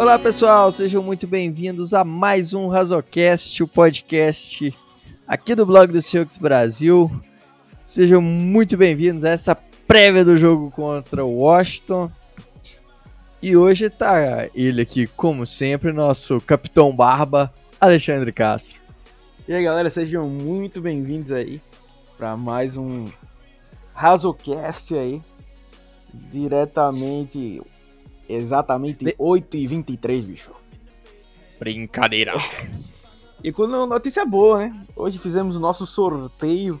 Olá pessoal, sejam muito bem-vindos a mais um Razocast, o podcast aqui do blog do Seahawks Brasil. Sejam muito bem-vindos a essa prévia do jogo contra o Washington. E hoje tá ele aqui, como sempre, nosso Capitão Barba, Alexandre Castro. E aí galera, sejam muito bem-vindos aí para mais um Razocast aí, diretamente, exatamente De- 8h23, bicho. Brincadeira. E com notícia boa, né? Hoje fizemos o nosso sorteio,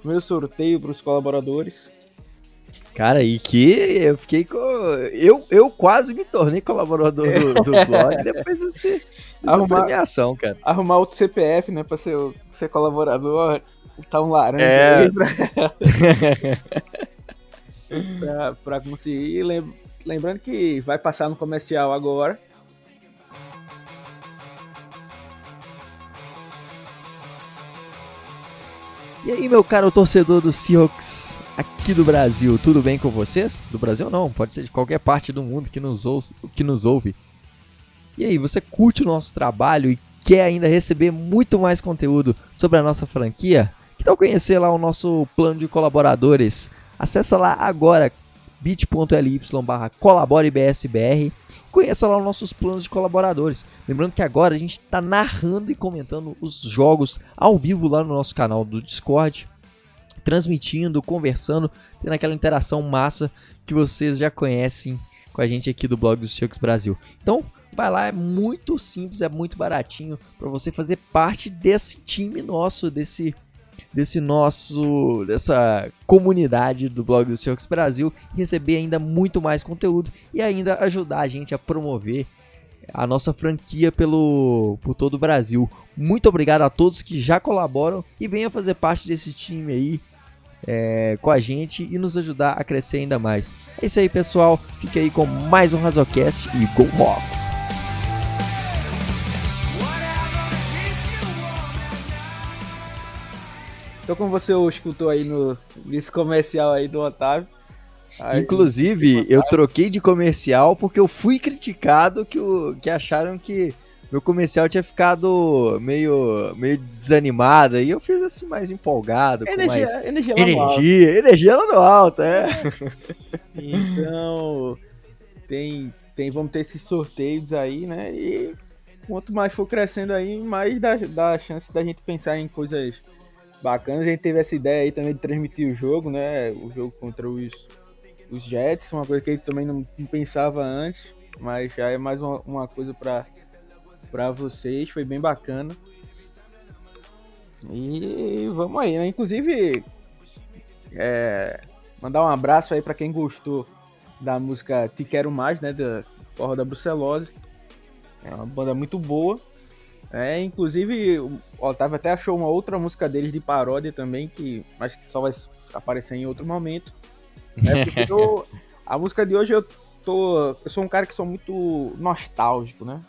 primeiro sorteio para os colaboradores. Cara, e que eu fiquei com. Eu, eu quase me tornei colaborador do, do blog depois desse, dessa Arrumar- premiação, cara. Arrumar outro CPF, né, para ser, ser colaborador, tá um laranja É. aí pra, pra, pra conseguir. Lembrando que vai passar no comercial agora. E aí, meu caro torcedor do Seahawks aqui do Brasil, tudo bem com vocês? Do Brasil não, pode ser de qualquer parte do mundo que nos, ouça, que nos ouve. E aí, você curte o nosso trabalho e quer ainda receber muito mais conteúdo sobre a nossa franquia? Que tal conhecer lá o nosso plano de colaboradores? Acesse lá agora bit.ly barra colaborebsbr Conheça lá os nossos planos de colaboradores. Lembrando que agora a gente está narrando e comentando os jogos ao vivo lá no nosso canal do Discord, transmitindo, conversando, tendo aquela interação massa que vocês já conhecem com a gente aqui do blog do Seahawks Brasil. Então, vai lá, é muito simples, é muito baratinho para você fazer parte desse time nosso, desse desse nosso dessa comunidade do blog do Seahawks Brasil, receber ainda muito mais conteúdo e ainda ajudar a gente a promover a nossa franquia pelo por todo o Brasil. Muito obrigado a todos que já colaboram e venham fazer parte desse time aí é, com a gente e nos ajudar a crescer ainda mais. É isso aí, pessoal. Fique aí com mais um Razocast e Go Hawks! Então, como você escutou aí no, nesse comercial aí do Otávio. aí- Inclusive, eu troquei de comercial porque eu fui criticado que, o, que acharam que meu comercial tinha ficado meio, meio desanimado. E eu fiz assim mais empolgado, com energia, mais energia, lá no alto. energia. Energia lá no alto, é. Então, tem, tem, vamos ter esses sorteios aí, né? E quanto mais for crescendo aí, mais dá, dá chance da gente pensar em coisas bacanas. A gente teve essa ideia aí também de transmitir o jogo, né? O jogo contra os, os Jets, uma coisa que a gente também não, pensava antes, mas já é mais uma, uma coisa para vocês, foi bem bacana. E vamos aí, né? Inclusive, é, mandar um abraço aí para quem gostou da música Te Quero Mais, né? Da Forró da Brucelose. É uma banda muito boa. É, inclusive, o Otávio até achou uma outra música deles de paródia também, que acho que só vai aparecer em outro momento. É, eu- a música de hoje eu tô. Eu sou um cara que sou muito nostálgico, né?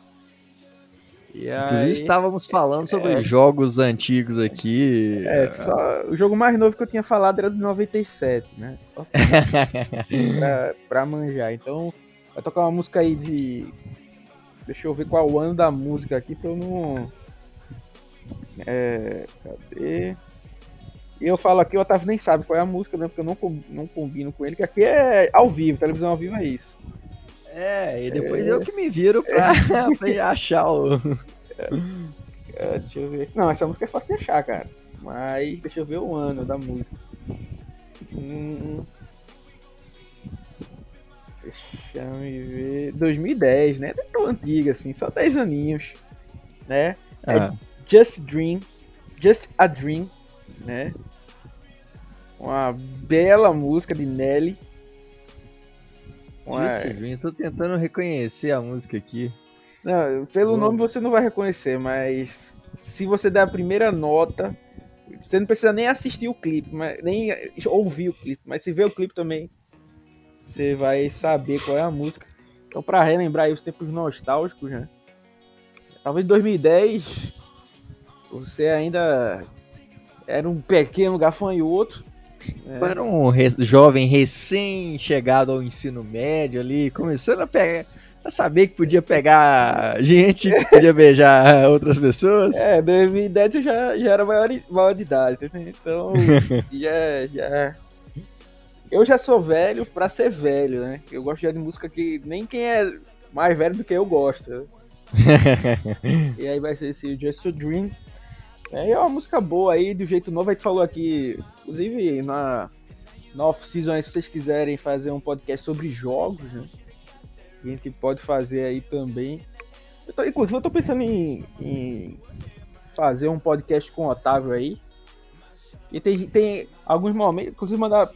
E Inclusive, aí- estávamos falando sobre É. jogos antigos aqui. É, só, o jogo mais novo que eu tinha falado era do 97, né? Só pra, pra manjar. Então, vai tocar uma música aí de. Deixa eu ver qual o ano da música aqui pra eu não. É. Cadê? E eu falo aqui, o Otávio nem sabe qual é a música, né? Porque eu não, não combino com ele, que aqui é ao vivo, televisão ao vivo é isso. É, e depois eu que me viro pra, pra achar o. É, deixa eu ver. Não, essa música é fácil de achar, cara. Mas deixa eu ver o ano da música. Hum, deixa eu me ver. 2010, né? Não é tão antiga assim, só 10 aninhos. Né? Ah, Just Dream. Just a Dream, né? Uma bela música de Nelly. Uma- Just Dream, tô tentando reconhecer a música aqui. Não, pelo nome você não vai reconhecer, mas se você der a primeira nota, você não precisa nem assistir o clipe, mas, nem ouvir o clipe, mas se ver o clipe também, você vai saber qual é a música. Então, pra relembrar os tempos nostálgicos, né? Talvez em 2010 você ainda era um pequeno gafanhoto. né? Era um re- jovem recém-chegado ao ensino médio ali, começando a pegar. saber que podia pegar gente, que podia beijar outras pessoas. É, 2010 eu já, já era maior, maior de idade, então já, já. Eu já sou velho pra ser velho, né? Eu gosto de música que nem quem é mais velho do que eu gosta. E aí vai ser esse Just a Dream. É, é uma música boa aí, do jeito novo. A gente falou aqui, inclusive na, na off-season, se vocês quiserem fazer um podcast sobre jogos, né? A gente pode fazer aí também. Eu tô, inclusive, eu tô pensando em, em fazer um podcast com o Otávio aí. E tem, tem alguns momentos, inclusive mandar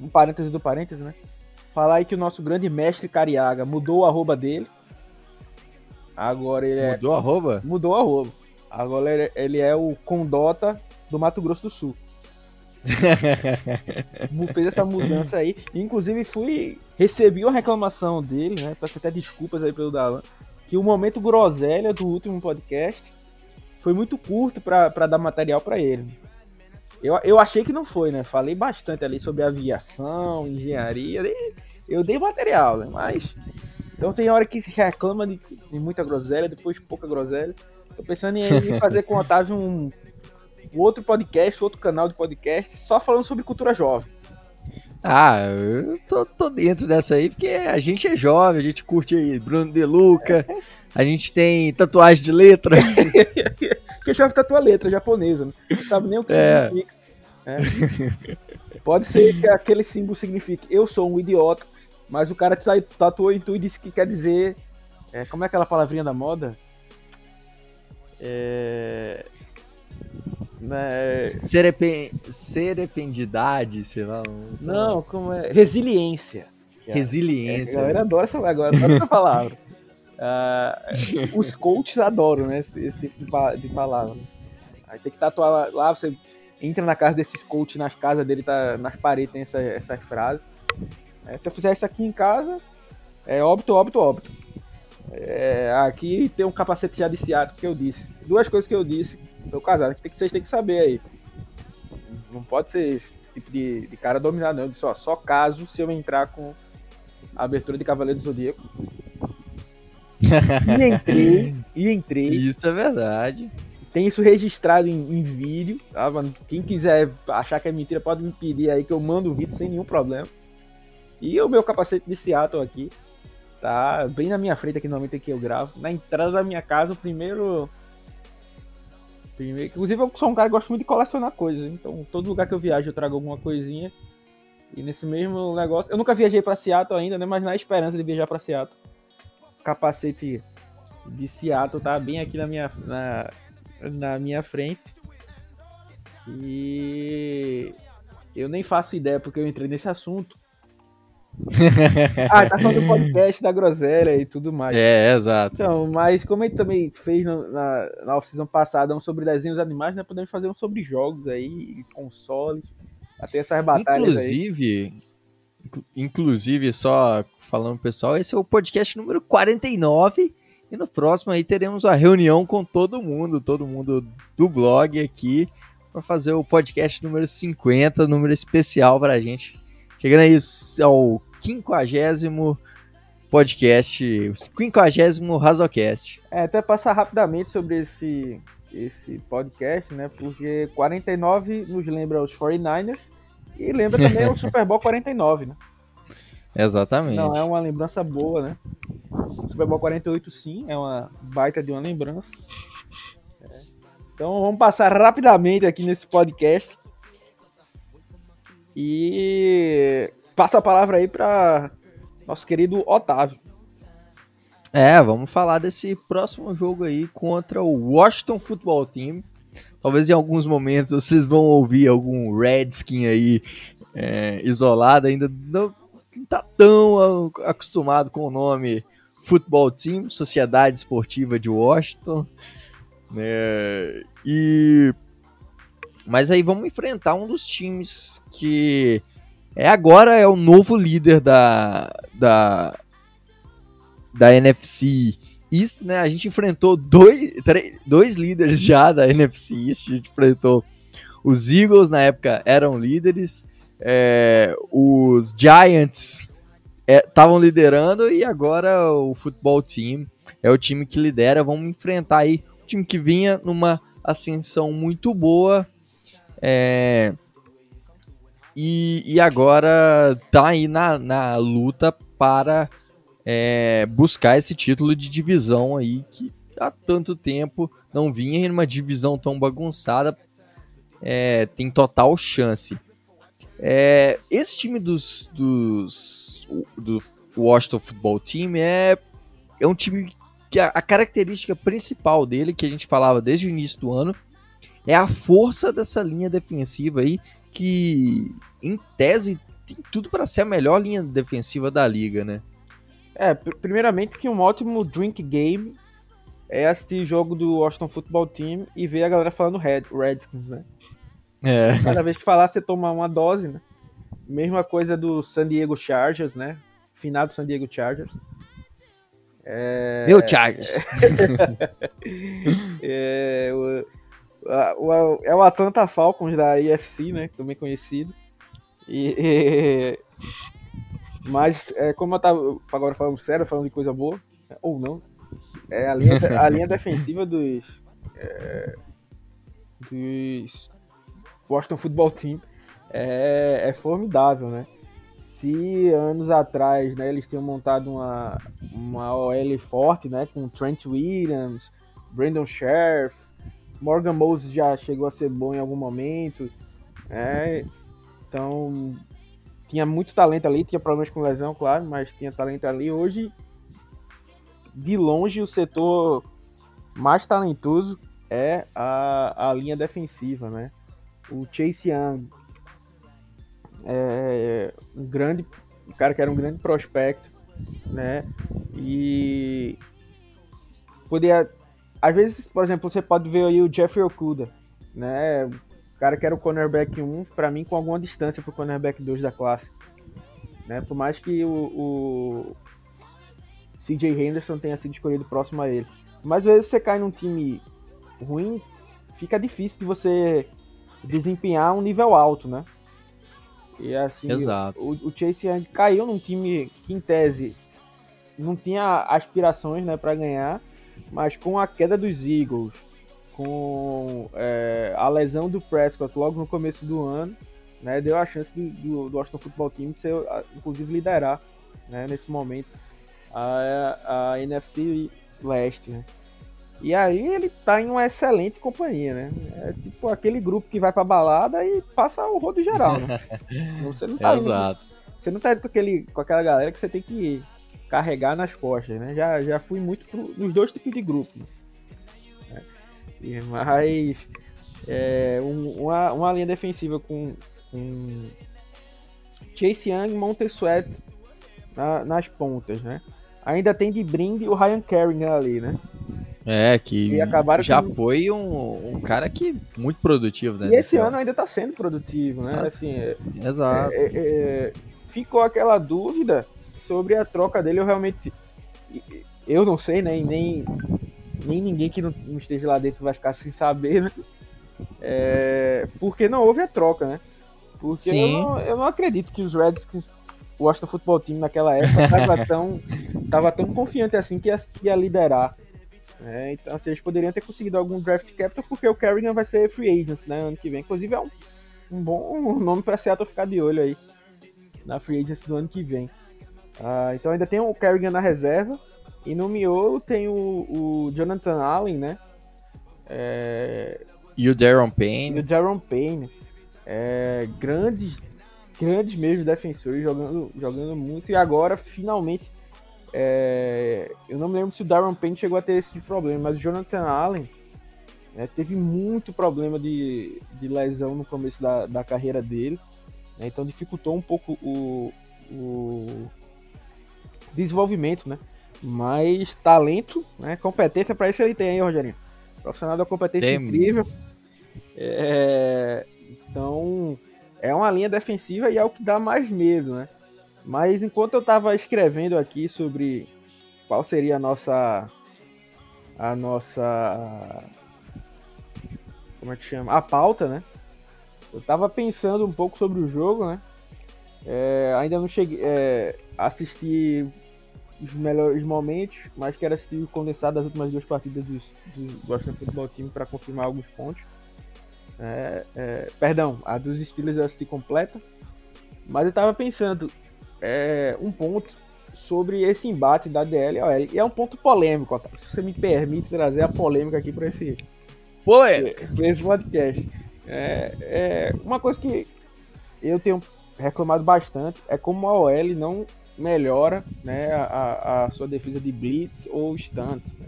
um parêntese do parêntese, né? Falar aí que o nosso grande mestre Cariaga mudou o arroba dele. Agora ele é. Mudou o arroba? Mudou o arroba. Agora ele, ele é o Condota do Mato Grosso do Sul. fez essa mudança aí. Inclusive fui recebi uma reclamação dele, né? Peço até desculpas aí pelo Dalan, que o momento groselha do último podcast foi muito curto para dar material para ele. Eu, eu achei que não foi, né? Falei bastante ali sobre aviação, engenharia, eu dei material, né? Mas então tem hora que se reclama de, de muita groselha, depois pouca groselha. Tô pensando em fazer com o Otávio um outro podcast, outro canal de podcast, só falando sobre cultura jovem. Ah, eu tô, tô dentro dessa aí, porque a gente é jovem, a gente curte aí Bruno De Luca, a gente tem tatuagem de letra. que jovem tatua letra japonesa, né? não sabe nem o que é. significa. É. Pode ser que aquele símbolo signifique eu sou um idiota, mas o cara tatuou em tu e disse que quer dizer. É, como é aquela palavrinha da moda? É, né? Serepen... Serependidade, sei lá. Não, como é? Resiliência. Resiliência. É, a galera adora essa, agora, adora essa palavra. Uh, os coaches adoram, né? Esse, esse tipo de, de, palavra. Aí tem que tatuar lá, você entra na casa desses coaches, nas casas dele, tá, nas paredes tem essa, essas frases. É, se eu fizer isso aqui em casa, é óbito, óbito, óbito. É, aqui tem um capacete já de Seattle que eu disse. Duas coisas que eu disse tô casado, que, tem que vocês têm que saber aí. Não pode ser esse tipo de, de cara dominado, não. Eu disse, ó, só caso se eu entrar com a abertura de Cavaleiro do Zodíaco. E entrei, e entrei. Isso é verdade. Tem isso registrado em, em vídeo, tá, mano? Quem quiser achar que é mentira, pode me pedir aí que eu mando o vídeo sem nenhum problema. E o meu capacete de Seattle aqui, tá bem na minha frente aqui no momento que eu gravo. Na entrada da minha casa, o primeiro Primeiro, inclusive, eu sou um cara que gosta muito de colecionar coisas. Então, todo lugar que eu viajo, eu trago alguma coisinha. E nesse mesmo negócio. Eu nunca viajei para Seattle ainda, né? Mas na esperança de viajar para Seattle. Capacete de Seattle tá bem aqui na minha, na, na minha frente. E eu nem faço ideia porque eu entrei nesse assunto. ah, tá falando do podcast da Groselha e tudo mais. É, exato. Então, mas como ele também fez no, na, na off-season passada um sobre desenhos animais, né? Podemos fazer um sobre jogos aí, consoles, até essas batalhas Inclusive, aí. inclusive, só falando pessoal, esse é o podcast número 49 e no próximo aí teremos uma reunião com todo mundo, todo mundo do blog aqui, para fazer o podcast número 50, número especial pra gente Chegando aí ao quinquagésimo podcast, quinquagésimo Razocast. É, até passar rapidamente sobre esse, esse podcast, né? Porque 49 nos lembra os 49ers e lembra também o Super Bowl 49, né? Exatamente. Não, é uma lembrança boa, né? Super Bowl 48 sim, é uma baita de uma lembrança. É. Então vamos passar rapidamente aqui nesse podcast e passa a palavra aí para nosso querido Otávio. É, vamos falar desse próximo jogo aí contra o Washington Football Team. Talvez em alguns momentos vocês vão ouvir algum Redskin aí é, isolado, ainda não, não tá tão acostumado com o nome Football Team, Sociedade Esportiva de Washington. Né? E mas aí vamos enfrentar um dos times que é agora é o novo líder da, da, da NFC East, né? A gente enfrentou dois, três, dois líderes já da NFC East. A gente enfrentou os Eagles, na época eram líderes, é, os Giants estavam é, liderando e agora o futebol team é o time que lidera. Vamos enfrentar aí o time que vinha numa ascensão muito boa. É, e, e agora tá aí na, na luta para é, buscar esse título de divisão aí que há tanto tempo não vinha em uma divisão tão bagunçada. É, tem total chance. É, esse time dos, dos do Washington Football Team é, é um time que a, a, característica principal dele, que a gente falava desde o início do ano, é a força dessa linha defensiva aí, que em tese tem tudo para ser a melhor linha defensiva da liga, né? É, primeiramente que um ótimo drink game é assistir jogo do Washington Football Team e ver a galera falando Red, Redskins, né? É. Cada vez que falar, você toma uma dose, né? Mesma coisa do San Diego Chargers, né? Final do San Diego Chargers. É... Meu Chargers! é, o, o, é o Atlanta Falcons da IFC, né? Também conhecido. E, e... Mas, é, como eu tava agora falando sério, falando de coisa boa, ou não, é a linha, a linha defensiva dos, é, dos Washington Football Team é, é formidável, né? Se anos atrás, né, eles tinham montado uma, uma OL forte, né, com Trent Williams, Brandon Sheriff, Morgan Moses já chegou a ser bom em algum momento, né? Então, tinha muito talento ali, tinha problemas com lesão, claro, mas tinha talento ali. Hoje, de longe, o setor mais talentoso é a, a linha defensiva, né? O Chase Young, é, um grande, um cara que era um grande prospecto, né? E podia, às vezes, por exemplo, você pode ver aí o Jeffrey Okuda, né? O cara que era o cornerback 1, para mim com alguma distância pro cornerback 2 da classe, né? Por mais que o, o CJ Henderson tenha sido escolhido próximo a ele. Mas às vezes você cai num time ruim, fica difícil de você desempenhar um nível alto, né? E assim, Exato. O, o Chase Young caiu num time que, em tese, não tinha aspirações né, para ganhar, mas com a queda dos Eagles, com é, a lesão do Prescott logo no começo do ano, né, deu a chance do, do, do Austin Football Team de ser, inclusive, liderar né, nesse momento a, a NFC Leste. Né? E aí ele tá em uma excelente companhia, né? É tipo aquele grupo que vai pra balada e passa o rodo geral, né? Você não tá Exato. Indo, você não tá indo com, aquele, com aquela galera que você tem que carregar nas costas, né? Já, já fui muito pro, nos dois tipos de grupo. Né? É, mas é, um, uma, uma linha defensiva com, com Chase Young e Montesuet na, nas pontas, né? Ainda tem de brinde o Ryan Kerrigan ali, né? É, que já com... foi um, um, cara que muito produtivo, né? E esse ano ainda está sendo produtivo, né? Ah, assim, é, exato. É, é, é, ficou aquela dúvida sobre a troca dele. Eu realmente. Eu não sei, né? E nem, nem ninguém que não, esteja lá dentro vai ficar sem saber, né? É, porque não houve a troca, né? Porque eu não, eu não acredito que os Redskins o Washington Football Team naquela época estava tão, tava tão confiante assim que ia, que ia liderar é, então, assim, eles poderiam ter conseguido algum draft capital, porque o Kerrigan vai ser free agent, né, ano que vem. Inclusive, é um, um bom nome para Seattle ficar de olho aí na free agency do ano que vem. Ah, então, ainda tem o Kerrigan na reserva. E no miolo tem o, o Jonathan Allen, né? É... E o Darren Payne. E o Darren Payne. É, grandes, grandes mesmo defensores jogando, jogando muito. E agora, finalmente, é, eu não me lembro se o Darren Payne chegou a ter esse problema, mas o Jonathan Allen né, teve muito problema de, de lesão no começo da, da carreira dele. Né, então dificultou um pouco o, o desenvolvimento, né? Mas talento, né? Competência para isso ele tem aí, Rogerinho. Profissional da competência tem. incrível. É, então é uma linha defensiva e é o que dá mais medo, né? Mas enquanto eu estava escrevendo aqui sobre qual seria a nossa a nossa como é que chama? A pauta, né? Eu estava pensando um pouco sobre o jogo, né? É, ainda não cheguei. É, assistir os melhores momentos, mas quero assistir o condensado das últimas duas partidas do, do Washington Football Team para confirmar alguns pontos. É, é, perdão, a dos Steelers eu assisti completa, mas eu tava pensando é, um ponto sobre esse embate da DL e OL. E é um ponto polêmico, Otávio. Se você me permite trazer a polêmica aqui para esse, pra esse podcast. É, é, uma coisa que eu tenho reclamado bastante é como a OL não melhora né, a, a sua defesa de blitz ou stunts, né?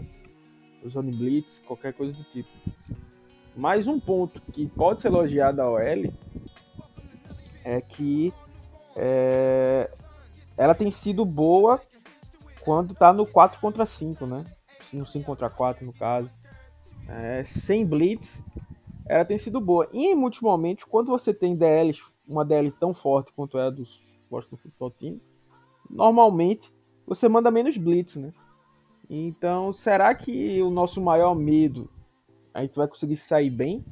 usando blitz, qualquer coisa do tipo. Mais um ponto que pode ser elogiado da OL é que é, ela tem sido boa quando tá no 4 contra 5, né? No 5 contra 4, no caso. É, sem blitz, ela tem sido boa. E em muitos momentos, quando você tem DLs, uma DL tão forte quanto é a dos Boston Football Team, normalmente você manda menos blitz, né? Então, será que o nosso maior medo a gente vai conseguir sair bem?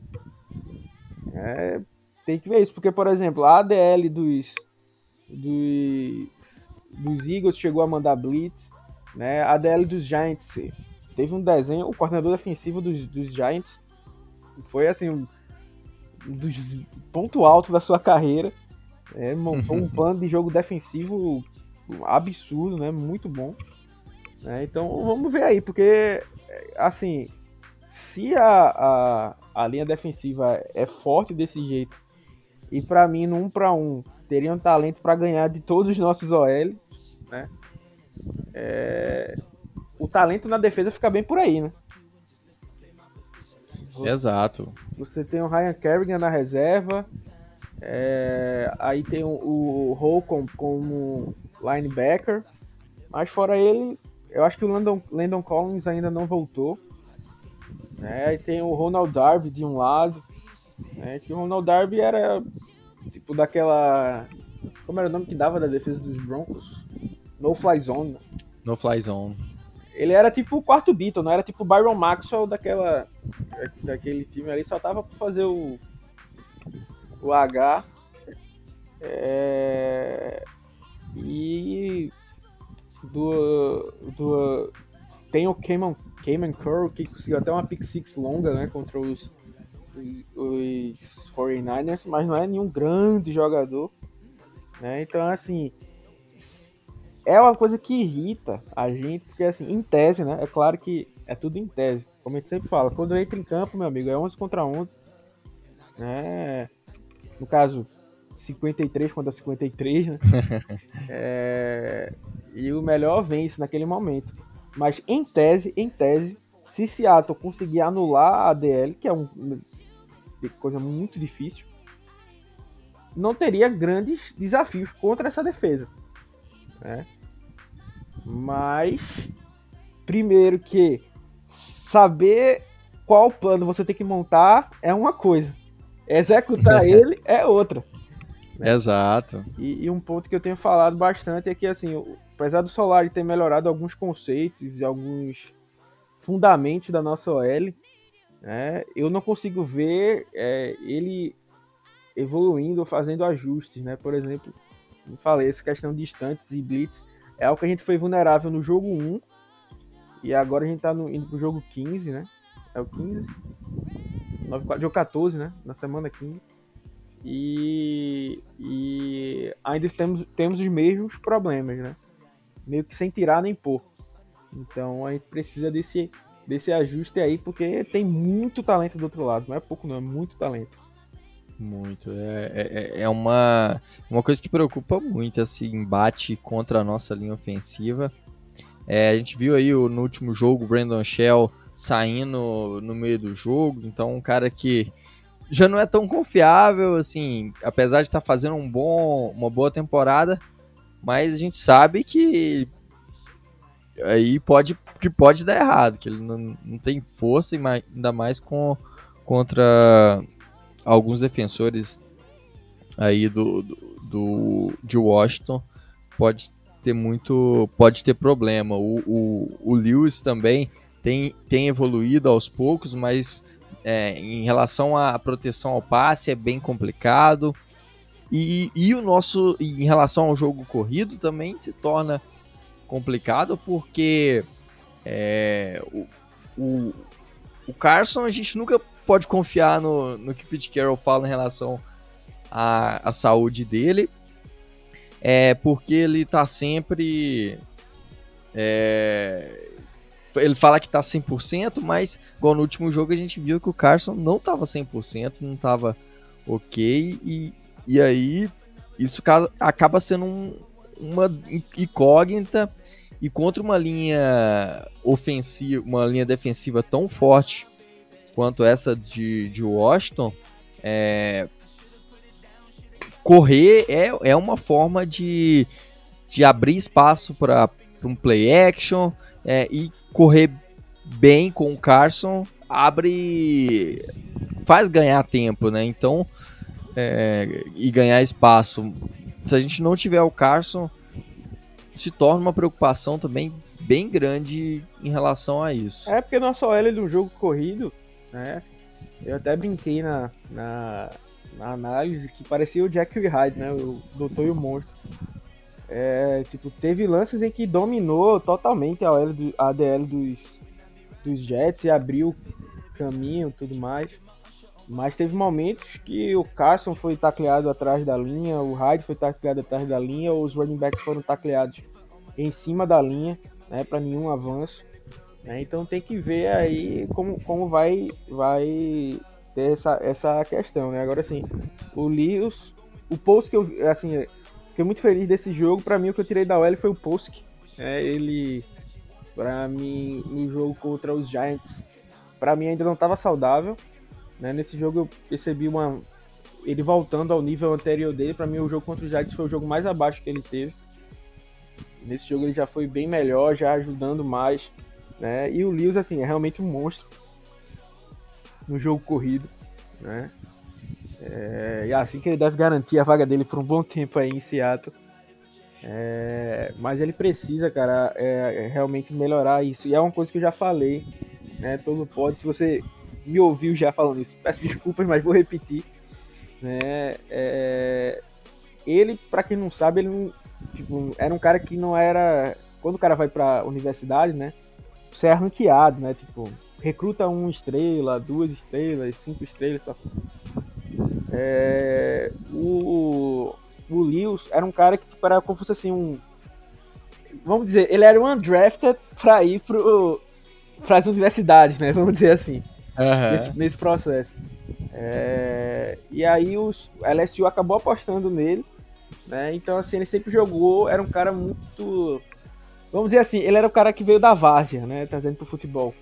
É, tem que ver isso, porque, por exemplo, a ADL dos, dos, dos Eagles chegou a mandar blitz, né? A ADL dos Giants teve um desenho, o coordenador defensivo dos, dos Giants foi assim, um dos ponto alto da sua carreira. É, montou um plano de jogo defensivo absurdo, né? Muito bom. É, então vamos ver aí, porque assim, se a, a, a linha defensiva é forte desse jeito e para mim no 1 para 1 teriam talento para ganhar de todos os nossos OL, né? É, o talento na defesa fica bem por aí, né? Exato. Você tem o Ryan Kerrigan na reserva, é, aí tem o, o Holcomb como linebacker, mas fora ele, eu acho que o Landon, Landon Collins ainda não voltou. Né? Aí tem o Ronald Darby de um lado, né? que o Ronald Darby era tipo daquela. Como era o nome que dava da defesa dos Broncos? No Fly Zone. No Fly Zone. Ele era tipo o quarto Beatle, não era tipo o Byron Maxwell daquela, daquele time ali, só tava pra fazer o, o H. É, e do, do tem o Cayman, Cayman Curl que conseguiu até uma pick six longa, né, contra os, os, os 49ers, mas não é nenhum grande jogador, né? Então assim, é uma coisa que irrita a gente, porque assim, em tese, né? É claro que é tudo em tese, como a gente sempre fala. Quando entra em campo, meu amigo, é 11 contra 11, né? No caso, 53 contra 53, né? é, e o melhor vence naquele momento. Mas em tese, em tese, se Seattle conseguir anular a DL, que é coisa muito difícil, não teria grandes desafios contra essa defesa. Né? Mas, primeiro que saber qual plano você tem que montar é uma coisa. Executar ele é outra. Né? Exato. E, e, um ponto que eu tenho falado bastante é que, assim, apesar do Solari ter melhorado alguns conceitos e alguns fundamentos da nossa OL, né, eu não consigo ver é, ele evoluindo, fazendo ajustes, né? Por exemplo, como falei, essa questão de instantes e blitz é algo que a gente foi vulnerável no jogo 1 e agora a gente tá no, indo pro jogo 15, né? É o 15? 9, jogo 14, né? Na semana 15. E, e ainda temos, temos os mesmos problemas, né? Meio que sem tirar nem pôr. Então a gente precisa desse, desse ajuste aí, porque tem muito talento do outro lado. Não é pouco, não, é muito talento. Muito. É, é, é uma, uma coisa que preocupa muito esse embate contra a nossa linha ofensiva. É, a gente viu aí no último jogo o Brandon Shell saindo no meio do jogo, então um cara que já não é tão confiável, assim, apesar de estar tá fazendo um bom, uma boa temporada, mas a gente sabe que aí pode que pode dar errado, que ele não, não tem força, ainda mais com, contra alguns defensores aí do, do, do, de Washington. Pode ter muito pode ter problema. O, o, o Lewis também tem, tem evoluído aos poucos mas é, em relação à proteção ao passe é bem complicado. E, e o nosso, em relação ao jogo corrido, também se torna complicado porque é, o, o, o, Carson a gente nunca pode confiar no, no que Pete Carroll fala em relação à, à saúde dele, é porque ele tá sempre. É, ele fala que tá 100%, mas igual no último jogo a gente viu que o Carson não tava 100%, não tava ok, e, e aí isso acaba sendo um, uma incógnita e contra uma linha ofensiva, uma linha defensiva tão forte quanto essa de, de Washington, é, correr é, é uma forma de, de abrir espaço para um play action é, e correr bem com o Carson abre faz ganhar tempo, né? Então é, e ganhar espaço. Se a gente não tiver o Carson, se torna uma preocupação também bem grande em relação a isso. É porque nosso OL de um jogo corrido, né? Eu até brinquei na, na, na análise que parecia o Jack Hyde, né? O Doutor e o Monstro. É, tipo, teve lances em que dominou totalmente a, OL do, a ADL dos, dos Jets e abriu caminho tudo mais. Mas teve momentos que o Carson foi tacleado atrás da linha, o Hyde foi tacleado atrás da linha, os running backs foram tacleados em cima da linha, né, para nenhum avanço. Né, então tem que ver aí como, como vai, vai ter essa, essa questão. Né? Agora sim, o Lewis, o post que eu assim, fiquei muito feliz desse jogo. Para mim o que eu tirei da OL foi o post. É, ele, para mim, no jogo contra os Giants, para mim ainda não estava saudável. Né? Nesse jogo eu percebi uma ele voltando ao nível anterior dele. Para mim, o jogo contra o Giants foi o jogo mais abaixo que ele teve. Nesse jogo ele já foi bem melhor, já ajudando mais. Né? E o Lewis, assim, é realmente um monstro no jogo corrido. Né? É, e é assim que ele deve garantir a vaga dele por um bom tempo aí em Seattle. É, mas ele precisa, cara, é, é realmente melhorar isso. E é uma coisa que eu já falei, né? Todo pode. Se você me ouviu já falando isso. Peço desculpas, mas vou repetir. Né? É... Ele, para quem não sabe, ele não, tipo, era um cara que não era. Quando o cara vai pra universidade, né? Você é ranqueado, né? Tipo, recruta uma estrela, duas estrelas, cinco estrelas. Tá? É... O, o Lewis era um cara que tipo, era como se fosse assim um. Vamos dizer, ele era um undrafted pra ir pro, pras universidades, né? Vamos dizer assim uhum. nesse, nesse, processo. É, e aí a LSU acabou apostando nele, né? Então assim, ele sempre jogou, era um cara muito. Vamos dizer assim, ele era o cara que veio da várzea, né? Trazendo pro futebol.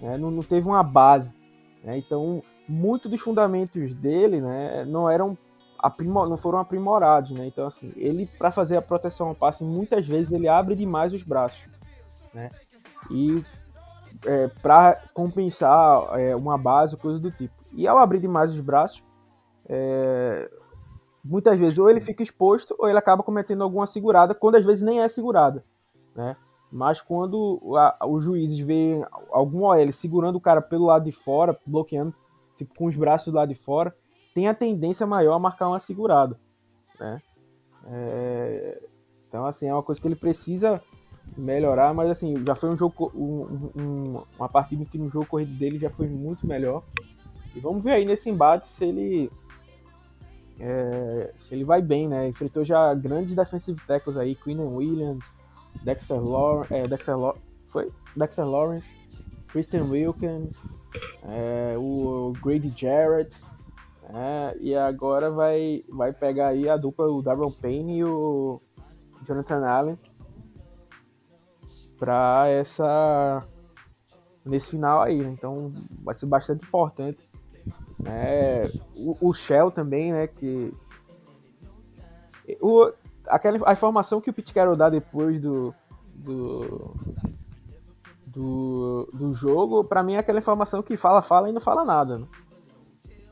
Né, não, não, teve uma base. Né? Então, muito dos fundamentos dele, né, não eram aprimor, não foram aprimorados, né? Então, assim, ele para fazer a proteção ao passe, muitas vezes ele abre demais os braços, né? E é, para compensar é, uma base, coisa do tipo. E ao abrir demais os braços, é, muitas vezes ou ele fica exposto ou ele acaba cometendo alguma segurada, quando às vezes nem é segurada, né? Mas quando os juízes veem algum OL segurando o cara pelo lado de fora, bloqueando, tipo com os braços do lado de fora, tem a tendência maior a marcar uma segurada, né? É, então, assim, é uma coisa que ele precisa melhorar, mas assim, já foi um jogo, um, um, uma partida que no jogo corrido dele já foi muito melhor. E vamos ver aí nesse embate se ele é, se ele vai bem, né? Enfrentou já grandes defensive tackles aí, Quinn Williams, Dexter Lawrence, é, Dexter Lo foi Dexter Lawrence, Christian Wilkins, é, o Grady Jarrett, é, e agora vai vai pegar aí a dupla o Darren Payne e o Jonathan Allen para essa nesse final aí, né? então vai ser bastante importante. Né? O, o Shell também, né? Que o, aquela a informação que o Pete Carroll dá depois do do, do, do jogo, para mim é aquela informação que fala, fala e não fala nada. Né?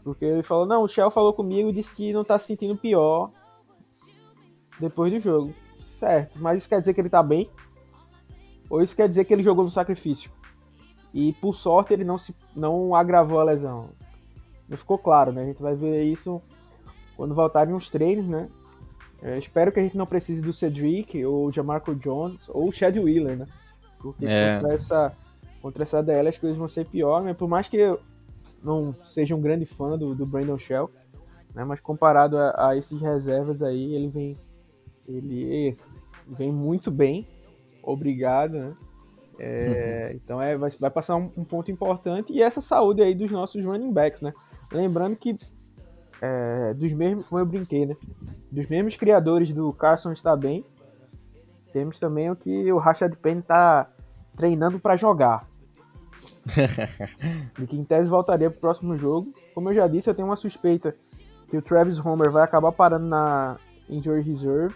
Porque ele falou, não, o Shell falou comigo e disse que não tá se sentindo pior depois do jogo. Certo, mas isso quer dizer que ele tá bem? Ou isso quer dizer que ele jogou no sacrifício? E por sorte ele não se não agravou a lesão. Não ficou claro, né? A gente vai ver isso quando voltarem os treinos, né? É, espero que a gente não precise do Cedric, ou Jamarco Jones, ou o Chad Wheeler, né? Porque é. contra, essa, contra essa DL as coisas vão ser pior, né? Por mais que eu não seja um grande fã do, do Brandon Shell, né? Mas comparado a, a esses reservas aí, ele vem, ele vem muito bem, obrigado, né? É, uhum. Então é, vai, vai passar um, um, ponto importante e essa saúde aí dos nossos running backs, né? Lembrando que é, dos mesmos, como eu brinquei, né? Dos mesmos criadores do Carson está bem, temos também o que o Rashad Penny está treinando para jogar. e que em tese voltaria para o próximo jogo. Como eu já disse, eu tenho uma suspeita que o Travis Homer vai acabar parando na Injury Reserve.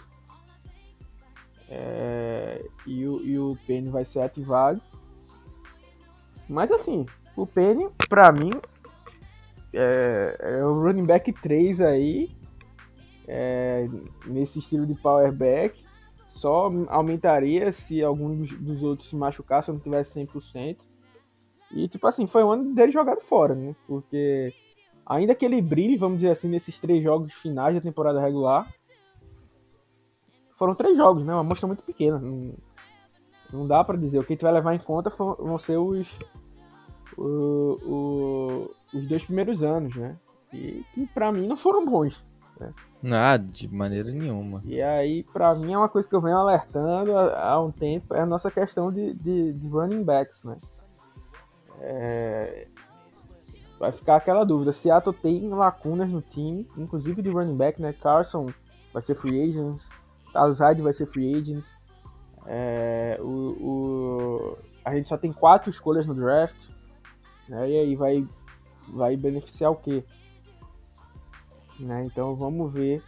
É, e, o, e o Penny vai ser ativado. Mas assim, o Penny, pra mim, é, é o running back 3 aí. É, nesse estilo de power back. Só aumentaria se algum dos, outros se machucasse, não tivesse 100%. E, tipo assim, foi um ano dele jogado fora, né? Porque ainda que ele brilhe, vamos dizer assim, nesses três jogos finais da temporada regular, foram três jogos, né? Uma amostra muito pequena. Não, não dá para dizer. O que a gente vai levar em conta vão ser os, o, o, os dois primeiros anos, né? E que pra mim não foram bons. Né? Nada, de maneira nenhuma. E aí, pra mim, é uma coisa que eu venho alertando há, há um tempo, é a nossa questão de, de, de running backs, né? É, vai ficar aquela dúvida. Seattle tem lacunas no time, inclusive de running back, né? Carson vai ser free agent, Hyde vai ser free agent. É, o, o, a gente só tem quatro escolhas no draft. Né? E aí vai, vai beneficiar o quê? Né? Então vamos ver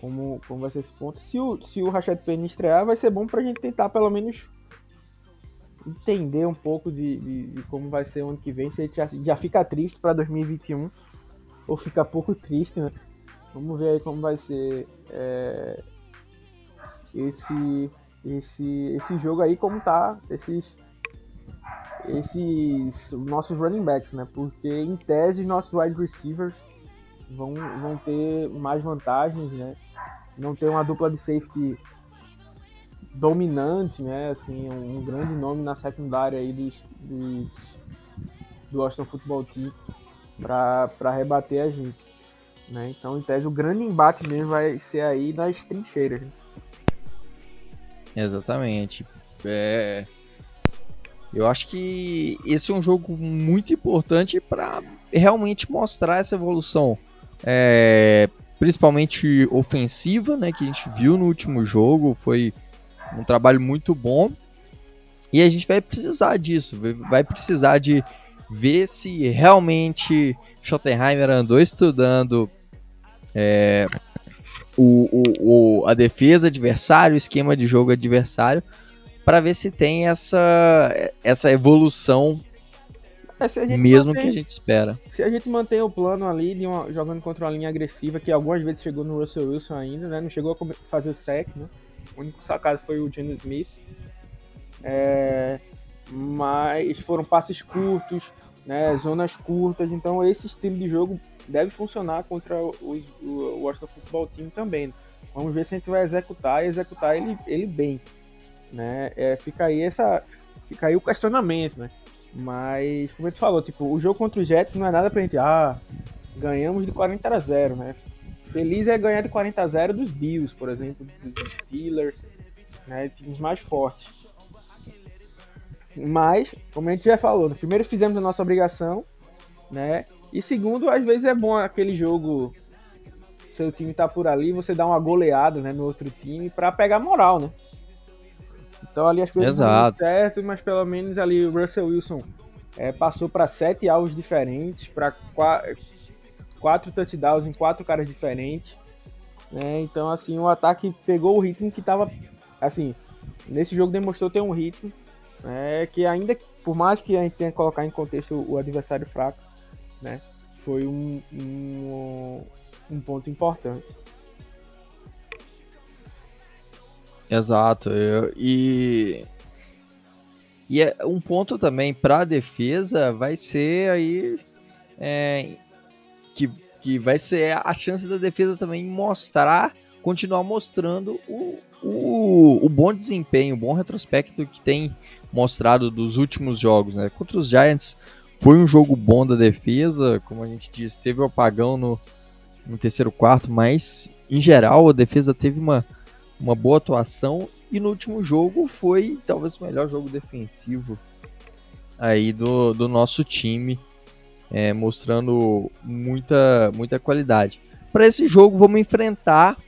como, como vai ser esse ponto. Se o, se o Rashad Penny estrear, vai ser bom pra gente tentar pelo menos entender um pouco de, de, de, como vai ser o ano que vem, se a gente já, já fica triste para 2021 ou fica pouco triste, né? Vamos ver aí como vai ser é, esse, esse, esse jogo aí, como tá esses, esses nossos running backs, né? Porque em tese nossos wide receivers vão, vão ter mais vantagens, né? Não ter uma dupla de safety dominante, né? Assim, um, grande nome na secundária aí dos, dos, do Washington Football Team para rebater a gente. Né? Então, em tese, o grande embate mesmo vai ser aí nas trincheiras. Né? Exatamente. É... Eu acho que esse é um jogo muito importante para realmente mostrar essa evolução, é... principalmente ofensiva, né, que a gente viu no último jogo, foi um trabalho muito bom. E a gente vai precisar disso, vai precisar de ver se realmente Schottenheimer andou estudando é, o, o, o, a defesa adversário, o esquema de jogo adversário, para ver se tem essa, essa evolução é, mesmo mantém, que a gente espera. Se a gente mantém o plano ali de uma, jogando contra uma linha agressiva, que algumas vezes chegou no Russell Wilson ainda, né? Não chegou a fazer o sec, né? O único sacado foi o Geno Smith. É, mas foram passes curtos, né, zonas curtas, então esse estilo de jogo deve funcionar contra o, o Washington Football Team também. Vamos ver se a gente vai executar e executar ele, ele bem. Né? É, fica, aí essa, fica aí o questionamento, né? Mas, como a gente falou, tipo, o jogo contra os Jets não é nada pra gente, ah, ganhamos de 40 a 0, né? Feliz é ganhar de 40 a 0 dos Bills, por exemplo, dos Steelers, né? Times mais fortes. Mas, como a gente já falou, primeiro fizemos a nossa obrigação, né? E segundo, às vezes é bom aquele jogo, seu time tá por ali, você dá uma goleada, né, no outro time para pegar moral, né? Então ali as coisas Exato. certo, mas pelo menos ali o Russell Wilson é, passou para sete alvos diferentes, para quatro touchdowns em quatro caras diferentes. Né? Então, assim, o ataque pegou o ritmo que estava. Assim, nesse jogo demonstrou ter um ritmo né? que, ainda por mais que a gente tenha que colocar em contexto o adversário fraco, né? foi um, um, um ponto importante. Exato. e e é um ponto também para a defesa vai ser aí é, que que vai ser a chance da defesa também mostrar, continuar mostrando o, o, o bom desempenho, o bom retrospecto que tem mostrado dos últimos jogos, né? Contra os Giants foi um jogo bom da defesa, como a gente disse, teve o apagão no, no terceiro quarto, mas em geral a defesa teve uma, uma boa atuação e no último jogo foi talvez o melhor jogo defensivo aí do, do nosso time, é, mostrando muita, muita qualidade. Para esse jogo vamos enfrentar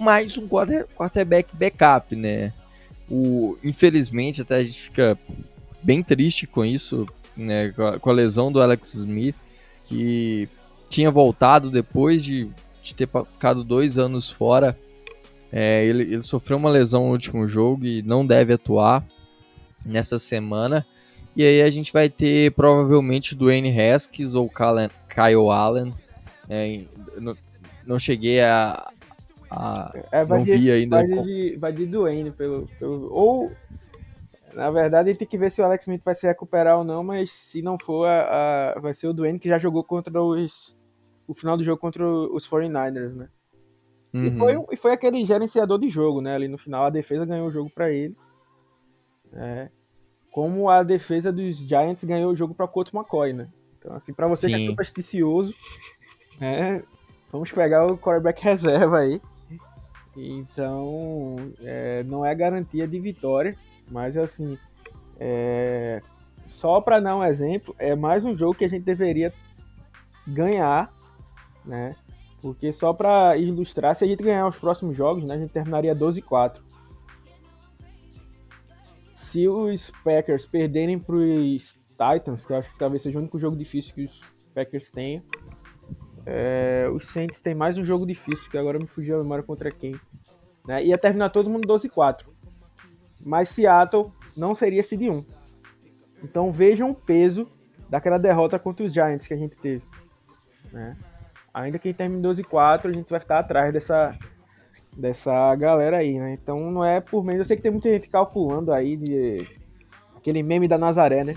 mais um quarterback backup, né? O, infelizmente até a gente fica bem triste com isso, né? Com a, lesão do Alex Smith, que tinha voltado depois de, de ter ficado dois anos fora. É, ele, ele sofreu uma lesão no último jogo e não deve atuar nessa semana. E aí a gente vai ter provavelmente Dwayne Haskins ou Kyle Allen. É, não, não, cheguei a. a é, não de, vi ainda. Vai de, vai de Dwayne, pelo, pelo, ou na verdade ele tem que ver se o Alex Smith vai se recuperar ou não, mas se não for, a, a, vai ser o Dwayne que já jogou contra os. O final do jogo contra os 49ers, né? Uhum. E, foi, e foi aquele gerenciador de jogo, né? Ali no final a defesa ganhou o jogo para ele. É como a defesa dos Giants ganhou o jogo para Colt McCoy, né? Então, assim, para você Sim. que é supersticioso, né, vamos pegar o quarterback reserva aí. Então, é, não é garantia de vitória, mas assim, é, só para dar um exemplo, é mais um jogo que a gente deveria ganhar, né? Porque só para ilustrar, se a gente ganhar os próximos jogos, né, a gente terminaria 12-4 se os Packers perderem para os Titans, que eu acho que talvez seja o único jogo difícil que os Packers tenham, é, os Saints têm mais um jogo difícil, que agora me fugiu a memória contra quem. Né? Ia terminar todo mundo 12-4. Mas Seattle não seria seed 1. Então vejam o peso daquela derrota contra os Giants que a gente teve. Né? Ainda que termine 12-4, a gente vai estar atrás dessa, dessa galera aí, né? Então não é por menos. Eu sei que tem muita gente calculando aí de aquele meme da Nazaré, né?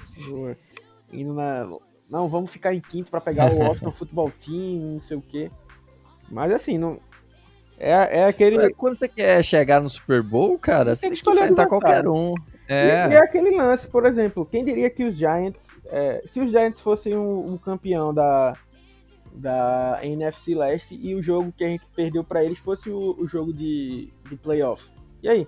Indo na. Não, vamos ficar em quinto para pegar o Washington Football Team, não sei o quê. Mas assim, não. É, é aquele. Quando você quer chegar no Super Bowl, cara, você tem que enfrentar qualquer um. É. E, e, é aquele lance, por exemplo, quem diria que os Giants. É, se os Giants fossem o, o campeão da, da NFC Leste e o jogo que a gente perdeu para eles fosse o, o, jogo de, de playoff. E aí?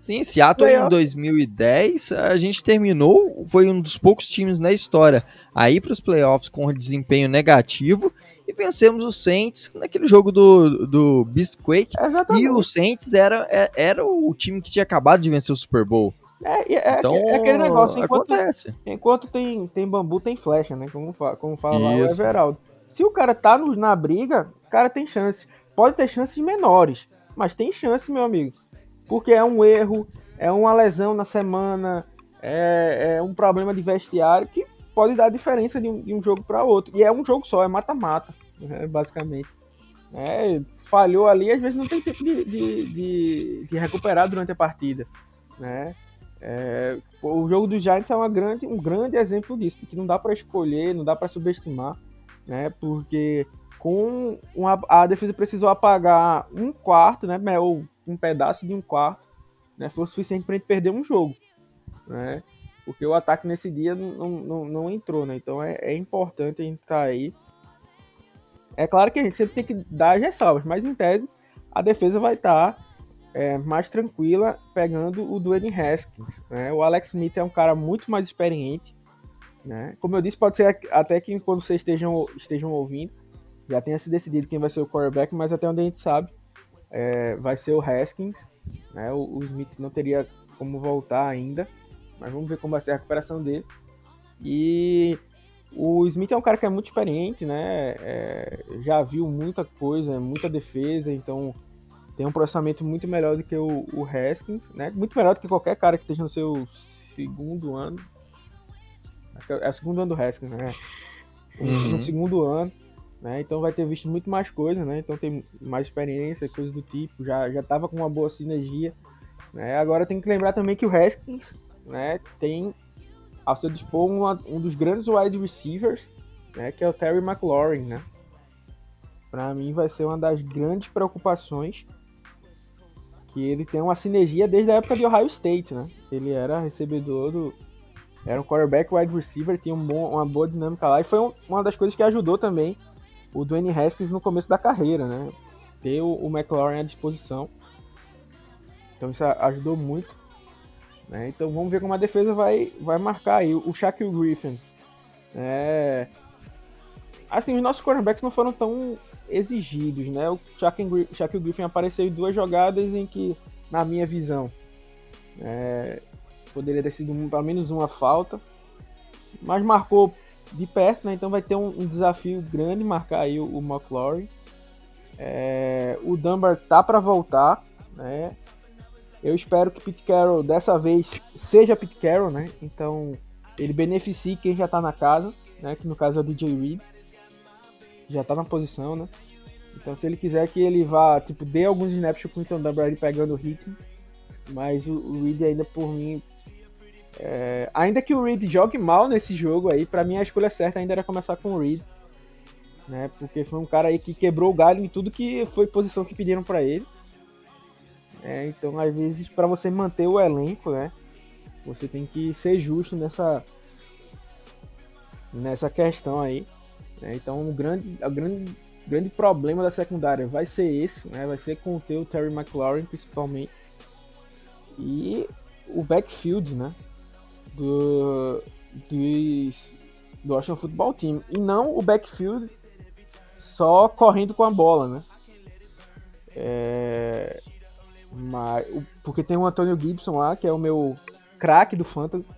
Sim, Seattle playoff. em 2010 a gente terminou, foi um dos poucos times na história aí para os playoffs com desempenho negativo e vencemos o Saints naquele jogo do, do Bisquake e o Saints era, é, era o time que tinha acabado de vencer o Super Bowl. É, é, então, é aquele negócio, enquanto, acontece. enquanto tem, tem bambu, tem flecha, né? Como, como fala lá o Everaldo. Se o cara tá no, na briga, o cara tem chance. Pode ter chances menores, mas tem chance, meu amigo. Porque é um erro, é uma lesão na semana, é, é um problema de vestiário que pode dar diferença de um, de um jogo para outro. E é um jogo só, é mata-mata, né, basicamente. É, falhou ali, às vezes não tem tempo de, de, de, de recuperar durante a partida. Né? É, o jogo dos Giants é uma grande, um grande exemplo disso, que não dá para escolher, não dá para subestimar né? Porque com uma, a defesa precisou apagar um quarto, né? Ou um pedaço de um quarto, né? Foi o suficiente para gente perder um jogo, né? Porque o ataque nesse dia não, não, não entrou, né? Então é, é importante a gente estar tá aí. É claro que a gente sempre tem que dar as ressalvas, mas em tese a defesa vai estar tá, é, mais tranquila pegando o Dwayne Haskins. Né? O Alex Smith é um cara muito mais experiente, né? Como eu disse, pode ser até que quando vocês estejam, estejam ouvindo, já tenha se decidido quem vai ser o quarterback, mas até onde a gente sabe, é, vai ser o Haskins. Né? O, o, Smith não teria como voltar ainda, mas vamos ver como vai ser a recuperação dele. E o Smith é um cara que é muito experiente, né? É, já viu muita coisa, muita defesa, então tem um processamento muito melhor do que o, o Haskins, né? Muito melhor do que qualquer cara que esteja no seu segundo ano é o segundo ano do Haskins, né? Uhum. No segundo ano, né? Então vai ter visto muito mais coisas, né? Então tem mais experiência, coisas do tipo. Já, já tava com uma boa sinergia. Né? Agora tem que lembrar também que o Haskins, né? Tem ao seu dispor uma, um dos grandes wide receivers, né? Que é o Terry McLaurin, né? para mim vai ser uma das grandes preocupações que ele tem uma sinergia desde a época de Ohio State, né? Ele era recebedor do era um quarterback wide receiver, tinha um bom, uma boa dinâmica lá e foi um, uma das coisas que ajudou também o Dwayne Haskins no começo da carreira, né? Ter o, o McLaurin à disposição. Então isso ajudou muito. Né? Então vamos ver como a defesa vai, vai marcar aí. O Shaquille Griffin. É... Assim, os nossos quarterbacks não foram tão exigidos, né? O Shaquille, Shaquille Griffin apareceu em duas jogadas em que, na minha visão, é... poderia ter sido pelo menos uma falta. Mas marcou de perto, né? Então vai ter um, um desafio grande marcar aí o, o McLaurin. É... O Dunbar tá para voltar, né? Eu espero que Pete Carroll dessa vez seja Pete Carroll, né? Então ele beneficie quem já tá na casa, né? Que no caso é o DJ Reed. Já tá na posição, né? Então se ele quiser que ele vá, tipo, dê alguns snaps pro Clinton Dunbar pegando o ritmo. Mas o, o Reed ainda por mim. É... ainda que o Reed jogue mal nesse jogo aí, para mim a escolha certa ainda era começar com o Reed. Né? Porque foi um cara aí que quebrou o galho em tudo que foi posição que pediram para ele. É, então, às vezes, para você manter o elenco, né, você tem que ser justo nessa, nessa questão aí. Né? Então, o grande, o grande, grande problema da secundária vai ser esse, né, vai ser conter o Terry McLaurin, principalmente. E o backfield, né, do, dos, do Washington Football Team. E não o backfield só correndo com a bola, né. É, mas, porque tem o Antônio Gibson lá, que é o meu craque do Fantasy.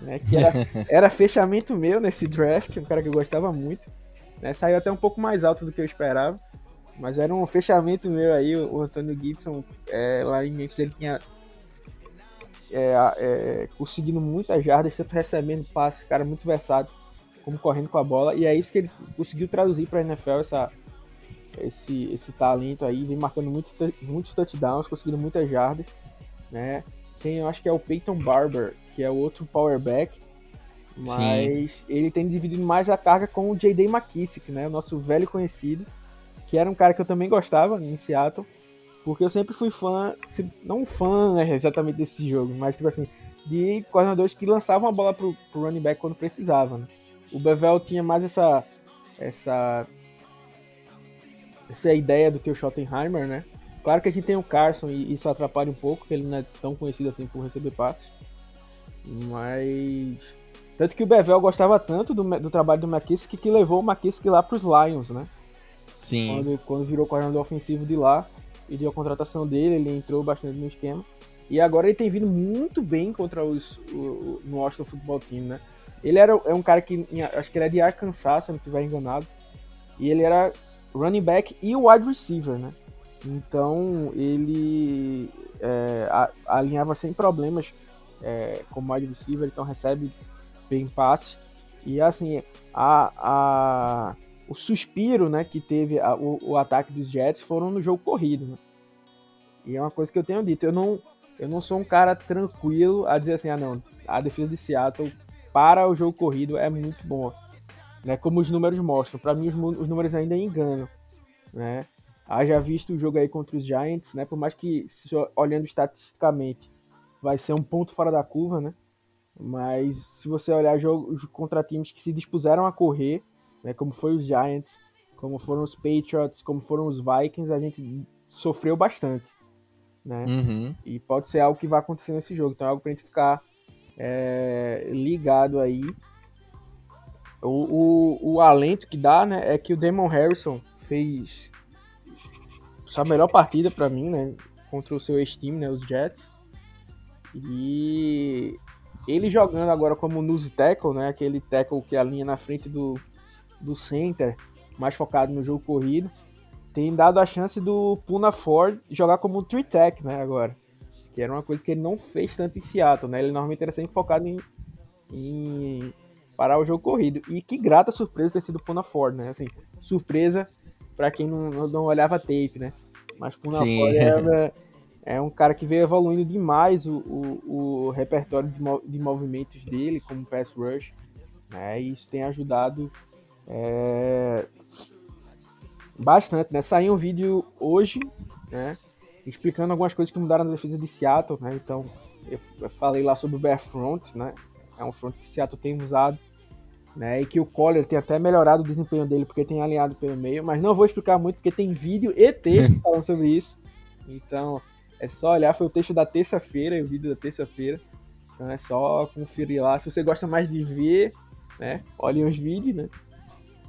Né, que era, era, fechamento meu nesse draft, um cara que eu gostava muito. Né, saiu até um pouco mais alto do que eu esperava. Mas era um fechamento meu aí, o, Antônio Gibson, é, lá em Memphis, ele tinha é, é, conseguindo muitas jardas, sempre recebendo passe, cara muito versátil, como correndo com a bola. E é isso que ele conseguiu traduzir para a NFL, essa, esse, esse talento aí, vem marcando muitos, muitos touchdowns, conseguindo muitas jardas, né? Tem, eu acho que é o Peyton Barber, que é o outro powerback, mas Sim. ele tem dividido mais a carga com o J.D. McKissick, né? O nosso velho conhecido, que era um cara que eu também gostava em Seattle, porque eu sempre fui fã, não fã né, exatamente desse jogo, mas tipo assim, de coordenadores que lançavam a bola pro, pro running back quando precisava, né? O Bevel tinha mais essa essa essa é a ideia do que o Schottenheimer, né? Claro que a gente tem o Carson e isso atrapalha um pouco, que ele não é tão conhecido assim por receber passe. Mas. Tanto que o Bevel gostava tanto do, do trabalho do McKissick que levou o McKissick lá pros Lions, né? Sim. Quando, quando virou coordenador ofensivo de lá, e deu a contratação dele, ele entrou bastante no esquema. E agora ele tem vindo muito bem contra os o, no Washington Football Team, né? Ele era é um cara que acho que ele é de Arkansas, se eu não estiver enganado. E ele era running back e o wide receiver, né? Então ele é, alinhava sem problemas é, como wide receiver, então recebe bem passe. E assim, a, a, o suspiro né, que teve a, o, o, ataque dos Jets foram no jogo corrido. Né? E é uma coisa que eu tenho dito, eu não, eu não sou um cara tranquilo a dizer assim, ah não, a defesa de Seattle para o jogo corrido é muito boa né? Como os números mostram. Para mim, os, os, números ainda enganam, né? Haja visto o jogo aí contra os Giants, né? Por mais que, olhando estatisticamente, vai ser um ponto fora da curva, né? Mas se você olhar jogos contra times que se dispuseram a correr, né? Como foi os Giants, como foram os Patriots, como foram os Vikings, a gente sofreu bastante, né? Uhum. E pode ser algo que vai acontecer nesse jogo. Então é algo pra gente ficar é, ligado aí o, o, o, alento que dá, né, é que o Damon Harrison fez sua melhor partida para mim, né, contra o seu ex-time, né, os Jets. E ele jogando agora como nose tackle, né, aquele tackle que alinha na frente do, do center, mais focado no jogo corrido, tem dado a chance do Puna Ford jogar como three tech, né, agora. Que era uma coisa que ele não fez tanto em Seattle, né? Ele normalmente era sempre focado em, em parar o jogo corrido. E que grata surpresa ter sido Puna Ford, né? Assim, surpresa para quem não, não olhava tape, né? Mas Puna Sim. Ford era, é um cara que veio evoluindo demais o, o, o repertório de, de, movimentos dele como pass rush, né? E isso tem ajudado é, bastante, né? Saiu um vídeo hoje, né? Explicando algumas coisas que mudaram na defesa de Seattle, né? Então, eu, eu falei lá sobre o Bear Front, né? É um front que Seattle tem usado, né? E que o Collier tem até melhorado o desempenho dele porque tem alinhado pelo meio, mas não vou explicar muito porque tem vídeo e texto falando sobre isso. Então, é só olhar, foi o texto da terça-feira, o vídeo da terça-feira. Então é só conferir lá. Se você gosta mais de ver, né? Olhem os vídeos, né?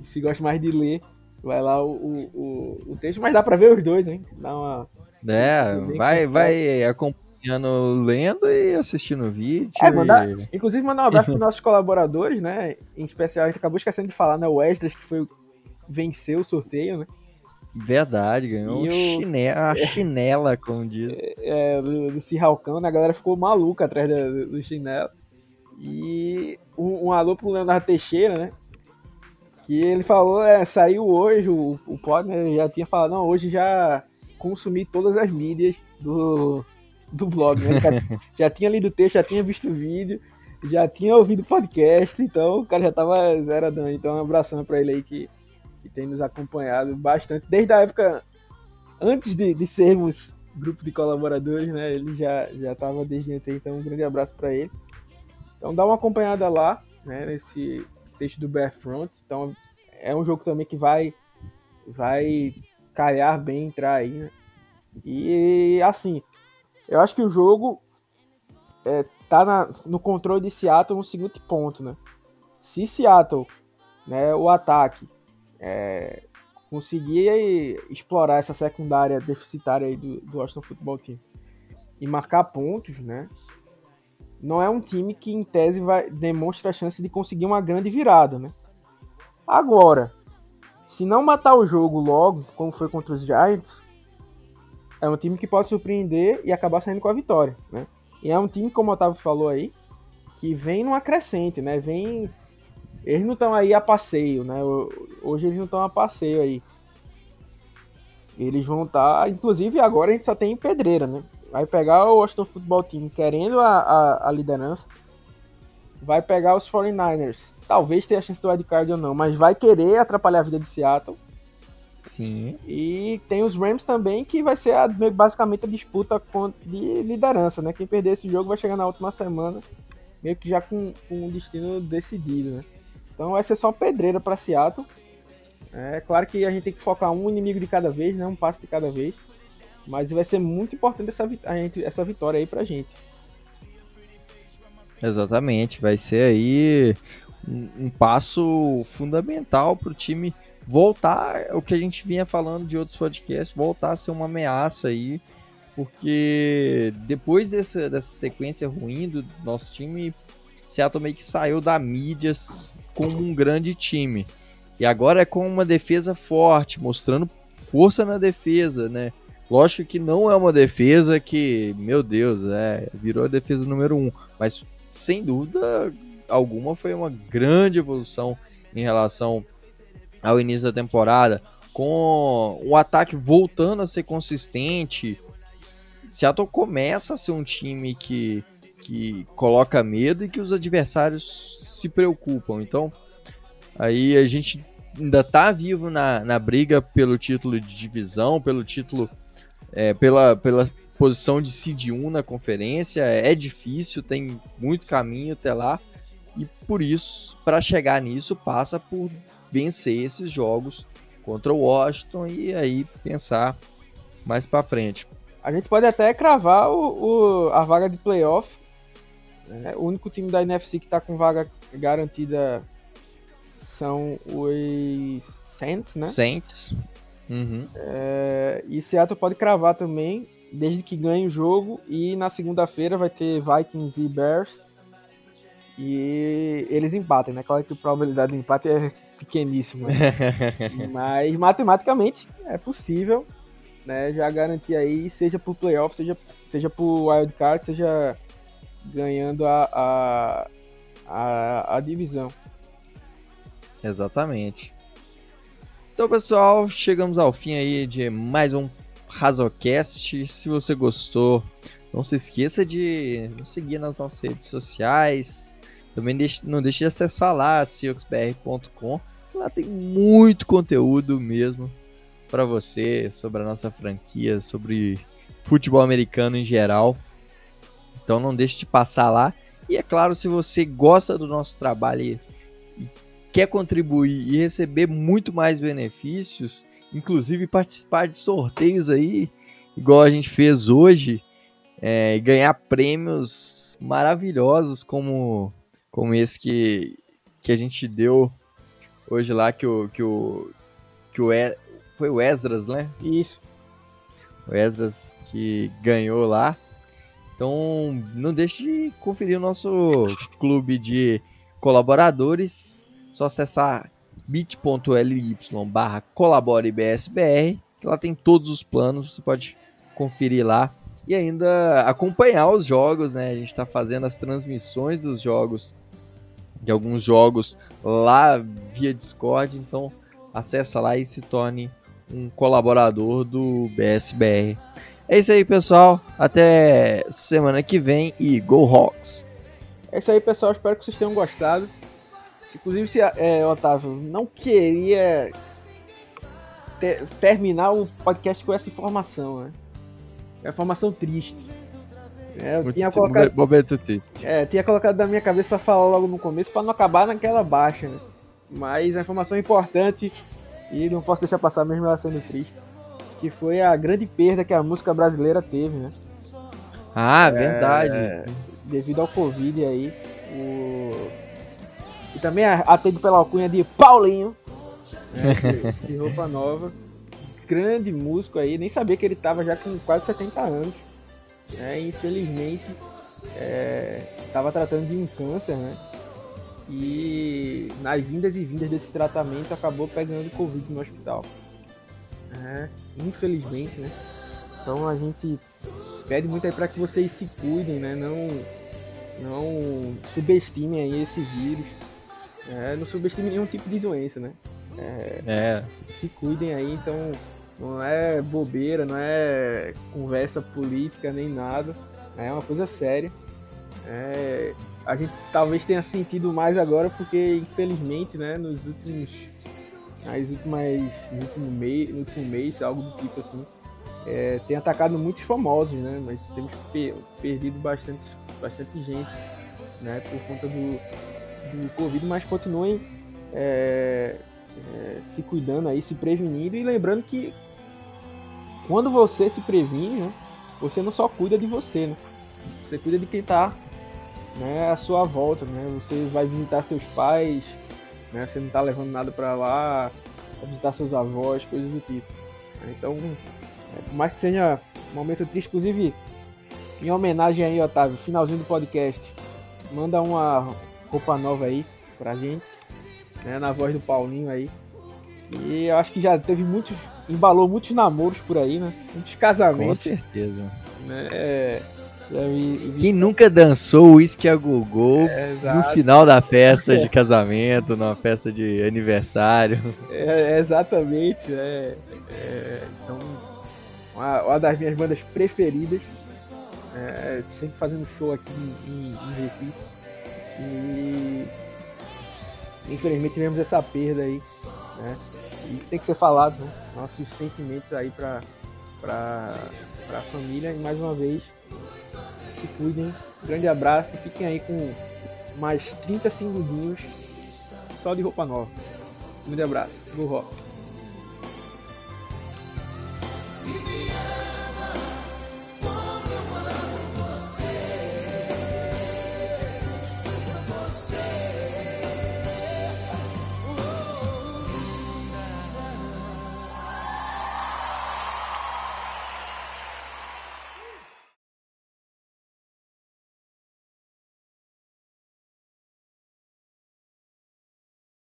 E se gosta mais de ler, vai lá o, o, o, texto. Mas dá pra ver os dois, hein? Dá uma. É, vai, vai acompanhando, lendo e assistindo o vídeo. É, mandar, e... Inclusive, mandar um abraço pros nossos colaboradores, né? Em especial, a gente acabou esquecendo de falar, né? O Wesley, que foi venceu o sorteio, né? Verdade, ganhou um chinela, a chinela, como diz. É, é do, do Cirralcão, né? A galera ficou maluca atrás do, do chinelo. E um, um alô pro Leonardo Teixeira, né? Que ele falou, é, saiu hoje, o, o pod, né, já tinha falado, não, hoje já consumi todas as mídias do, do blog, né? Já, já tinha lido o texto, já tinha visto o vídeo, já tinha ouvido o podcast, então o cara já tava zeradão. Então um abração pra ele aí que que tem nos acompanhado bastante, desde a época antes de, de sermos grupo de colaboradores, né? Ele já já estava desde antes, então um grande abraço para ele. Então dá uma acompanhada lá, né? Nesse texto do Bear Front. Então é um jogo também que vai vai calhar bem entrar aí, né? E assim, eu acho que o jogo é, tá na, no controle de Seattle no seguinte ponto, né? Se Seattle, né, o ataque é, conseguir explorar essa secundária deficitária aí do, do Washington Football Team e marcar pontos, né? Não é um time que em tese vai demonstra a chance de conseguir uma grande virada, né? Agora, se não matar o jogo logo, como foi contra os Giants, é um time que pode surpreender e acabar saindo com a vitória, né? E é um time, como o Otávio falou aí, que vem numa crescente, né? Vem eles não estão aí a passeio, né? Hoje eles não estão a passeio aí. Eles vão estar. Tá, inclusive agora a gente só tem pedreira, né? Vai pegar o Washington Football Team querendo a, a, a liderança. Vai pegar os 49ers. Talvez tenha a chance do wildcard ou não, mas vai querer atrapalhar a vida de Seattle. Sim. E tem os Rams também, que vai ser a, basicamente a disputa de liderança, né? Quem perder esse jogo vai chegar na última semana, meio que já com, com um destino decidido, né? Então vai ser só pedreira para Seattle. É claro que a gente tem que focar um inimigo de cada vez, né? um passo de cada vez. Mas vai ser muito importante essa, a gente, essa vitória aí pra gente. Exatamente, vai ser aí um, um passo fundamental para o time voltar, o que a gente vinha falando de outros podcasts, voltar a ser uma ameaça aí, porque depois dessa, dessa sequência ruim do nosso time, Seattle meio que saiu da mídias como um grande time. E agora é com uma defesa forte, mostrando força na defesa, né? Lógico que não é uma defesa que, meu Deus, é, virou a defesa número um, mas sem dúvida alguma foi uma grande evolução em relação ao início da temporada, com o ataque voltando a ser consistente. Seattle começa a ser um time que que coloca medo e que os adversários se preocupam. Então, aí a gente ainda tá vivo na, na briga pelo título de divisão, pelo título, é, pela, pela posição de seed 1 na conferência. É difícil, tem muito caminho até lá. E por isso, para chegar nisso, passa por vencer esses jogos contra o Washington e aí pensar mais para frente. A gente pode até cravar o, o, a vaga de playoff é, o único time da NFC que está com vaga garantida são os Saints, né? Saints. Uhum. É, e Seattle pode cravar também, desde que ganhe o jogo. E na segunda-feira vai ter Vikings e Bears. E eles empatem, né? Claro que a probabilidade de empate é pequeníssima. Mas matematicamente é possível, né? Já garantir aí, seja por playoff, seja, seja por wildcard, seja ganhando a, a, a, a divisão. Exatamente. Então, pessoal, chegamos ao fim aí de mais um Razocast. Se você gostou, não se esqueça de nos seguir nas nossas redes sociais. Também não deixe de acessar lá, cioxbr.com. Lá tem muito conteúdo mesmo. para você sobre a nossa franquia, sobre futebol americano em geral. Então não deixe de passar lá. E é claro, se você gosta do nosso trabalho e quer contribuir e receber muito mais benefícios, inclusive participar de sorteios aí, igual a gente fez hoje, é, ganhar prêmios maravilhosos como, como esse que, que a gente deu hoje lá, que o, que o, que o e, foi o Esdras, né? Isso. O Esdras que ganhou lá. Então, não deixe de conferir o nosso clube de colaboradores. Só acessar bit.ly barra colaborebsbr, que lá tem todos os planos, você pode conferir lá. E ainda acompanhar os jogos, né? A gente está fazendo as transmissões dos jogos, de alguns jogos lá via Discord, então acessa lá e se torne um colaborador do BSBR. É isso aí, pessoal. Até semana que vem e Go Hawks! É isso aí, pessoal. Espero que vocês tenham gostado. Inclusive, se é, Otávio não queria ter, terminar o podcast com essa informação, né? É uma informação triste. É, eu Muito tinha colocado, momento triste. É, tinha colocado na minha cabeça para falar logo no começo para não acabar naquela baixa, né? Mas a informação é importante e não posso deixar passar mesmo ela sendo triste que foi a grande perda que a música brasileira teve, né? Ah, verdade. É, devido ao Covid aí. O... E também atendido pela alcunha de Paulinho, né, de, de roupa nova. Grande músico aí, nem sabia que ele tava já com quase 70 anos. Né? Infelizmente, é, tava tratando de um câncer, né? E nas indas e vindas desse tratamento acabou pegando Covid no hospital. É, infelizmente, né? Então a gente pede muito aí para que vocês se cuidem, né? Não, não subestimem aí esse vírus. É, não subestimem nenhum tipo de doença, né? É, é. Se cuidem aí, então não é bobeira, não é conversa política nem nada. É uma coisa séria. É, a gente talvez tenha sentido mais agora porque, infelizmente, né, nos últimos nas últimas, no, último mês, no último mês, algo do tipo assim, é, tem atacado muitos famosos, né? Mas temos per perdido bastante, bastante gente, né? Por conta do, do Covid, mas continuem é, é, se cuidando aí, se prevenindo e lembrando que quando você se previne, né? Você não só cuida de você, né? Você cuida de quem está né, à sua volta, né? Você vai visitar seus pais, né? Você não tá levando nada para lá, pra visitar seus avós, coisas do tipo. Então, é, por mais que seja um momento triste, inclusive, em homenagem aí, Otávio, finalzinho do podcast, manda uma roupa nova aí pra gente, né? Na voz do Paulinho aí. E eu acho que já teve muitos, embalou muitos namoros por aí, né? Muitos casamentos. Com certeza. Né? É, quem nunca dançou uísque a gogô é, no final da festa de casamento, numa festa de aniversário? É, exatamente, né? É, então, uma, uma, das minhas bandas preferidas, é, sempre fazendo show aqui em, em Recife. E infelizmente tivemos essa perda aí, né? E tem que ser falado, né? Nossos sentimentos aí para pra, a família. E mais uma vez, se cuidem. Grande abraço e fiquem aí com mais 30 segundinhos só de roupa nova. Um grande abraço. Blue Rocks.